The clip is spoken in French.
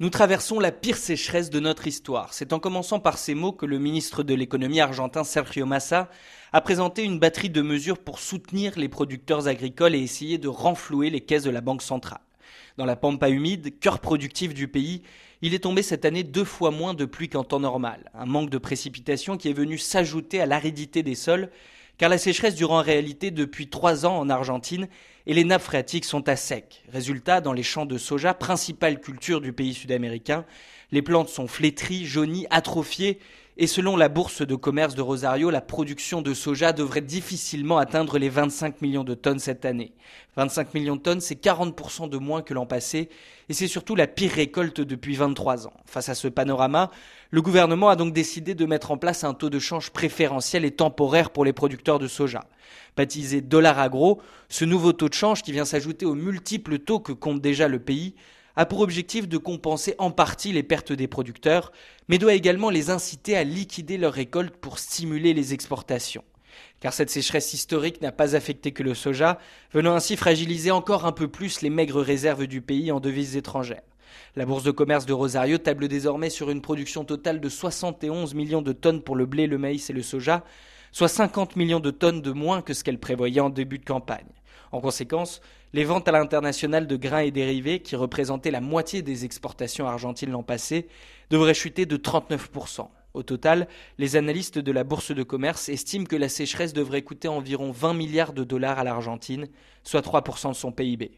Nous traversons la pire sécheresse de notre histoire. C'est en commençant par ces mots que le ministre de l'économie argentin Sergio Massa a présenté une batterie de mesures pour soutenir les producteurs agricoles et essayer de renflouer les caisses de la Banque centrale. Dans la pampa humide, cœur productif du pays, il est tombé cette année deux fois moins de pluie qu'en temps normal, un manque de précipitation qui est venu s'ajouter à l'aridité des sols car la sécheresse dure en réalité depuis trois ans en Argentine et les nappes phréatiques sont à sec. Résultat, dans les champs de soja, principale culture du pays sud-américain, les plantes sont flétries, jaunies, atrophiées et selon la bourse de commerce de Rosario, la production de soja devrait difficilement atteindre les 25 millions de tonnes cette année. 25 millions de tonnes, c'est 40% de moins que l'an passé, et c'est surtout la pire récolte depuis 23 ans. Face à ce panorama, le gouvernement a donc décidé de mettre en place un taux de change préférentiel et temporaire pour les producteurs de soja. Baptisé dollar agro, ce nouveau taux de change qui vient s'ajouter aux multiples taux que compte déjà le pays a pour objectif de compenser en partie les pertes des producteurs, mais doit également les inciter à liquider leurs récoltes pour stimuler les exportations. Car cette sécheresse historique n'a pas affecté que le soja, venant ainsi fragiliser encore un peu plus les maigres réserves du pays en devises étrangères. La bourse de commerce de Rosario table désormais sur une production totale de 71 millions de tonnes pour le blé, le maïs et le soja, soit 50 millions de tonnes de moins que ce qu'elle prévoyait en début de campagne. En conséquence, les ventes à l'international de grains et dérivés, qui représentaient la moitié des exportations argentines l'an passé, devraient chuter de 39%. Au total, les analystes de la Bourse de commerce estiment que la sécheresse devrait coûter environ 20 milliards de dollars à l'Argentine, soit 3% de son PIB.